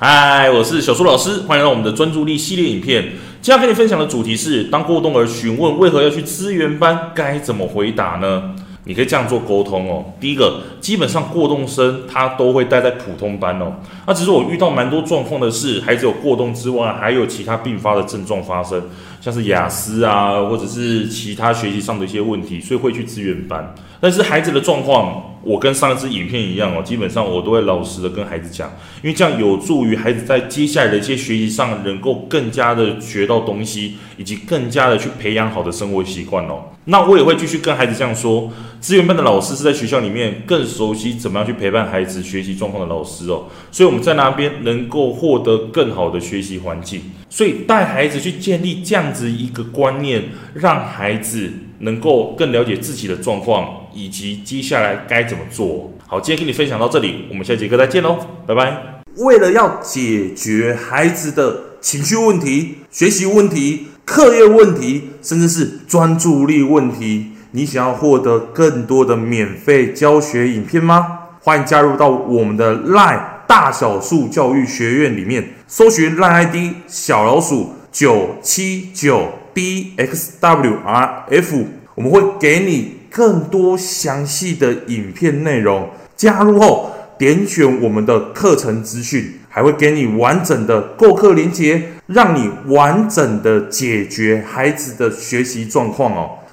嗨，我是小苏老师，欢迎来到我们的专注力系列影片。今天要跟你分享的主题是：当过动儿询问为何要去资源班，该怎么回答呢？你可以这样做沟通哦。第一个，基本上过动生他都会待在普通班哦。那只是我遇到蛮多状况的是，孩子有过动之外，还有其他并发的症状发生，像是雅思啊，或者是其他学习上的一些问题，所以会去资源班。但是孩子的状况，我跟上一次影片一样哦，基本上我都会老实的跟孩子讲，因为这样有助于孩子在接下来的一些学习上，能够更加的学到东西，以及更加的去培养好的生活习惯哦。那我也会继续跟孩子这样说，资源班的老师是在学校里面更熟悉怎么样去陪伴孩子学习状况的老师哦，所以我们在那边能够获得更好的学习环境，所以带孩子去建立这样子一个观念，让孩子。能够更了解自己的状况，以及接下来该怎么做。好，今天跟你分享到这里，我们下节课再见喽，拜拜。为了要解决孩子的情绪问题、学习问题、课业问题，甚至是专注力问题，你想要获得更多的免费教学影片吗？欢迎加入到我们的 LINE 大小数教育学院里面，搜寻 LINE ID 小老鼠九七九。DXWRF，我们会给你更多详细的影片内容。加入后，点选我们的课程资讯，还会给你完整的购课链接，让你完整的解决孩子的学习状况哦。